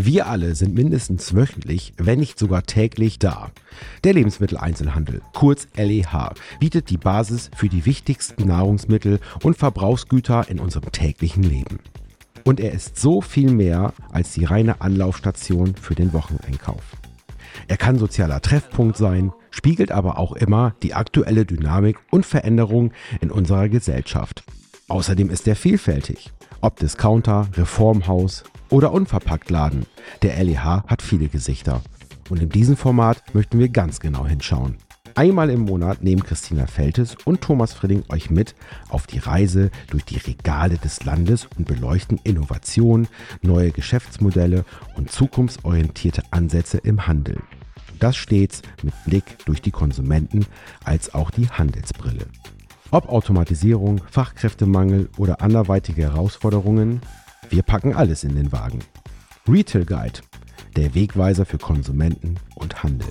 Wir alle sind mindestens wöchentlich, wenn nicht sogar täglich da. Der Lebensmitteleinzelhandel, kurz LEH, bietet die Basis für die wichtigsten Nahrungsmittel und Verbrauchsgüter in unserem täglichen Leben. Und er ist so viel mehr als die reine Anlaufstation für den Wocheneinkauf. Er kann sozialer Treffpunkt sein, spiegelt aber auch immer die aktuelle Dynamik und Veränderung in unserer Gesellschaft. Außerdem ist er vielfältig. Ob Discounter, Reformhaus oder Unverpacktladen, der LEH hat viele Gesichter. Und in diesem Format möchten wir ganz genau hinschauen. Einmal im Monat nehmen Christina Feltes und Thomas Frilling euch mit auf die Reise durch die Regale des Landes und beleuchten Innovationen, neue Geschäftsmodelle und zukunftsorientierte Ansätze im Handel. Das stets mit Blick durch die Konsumenten als auch die Handelsbrille. Ob Automatisierung, Fachkräftemangel oder anderweitige Herausforderungen, wir packen alles in den Wagen. Retail Guide, der Wegweiser für Konsumenten und Handel.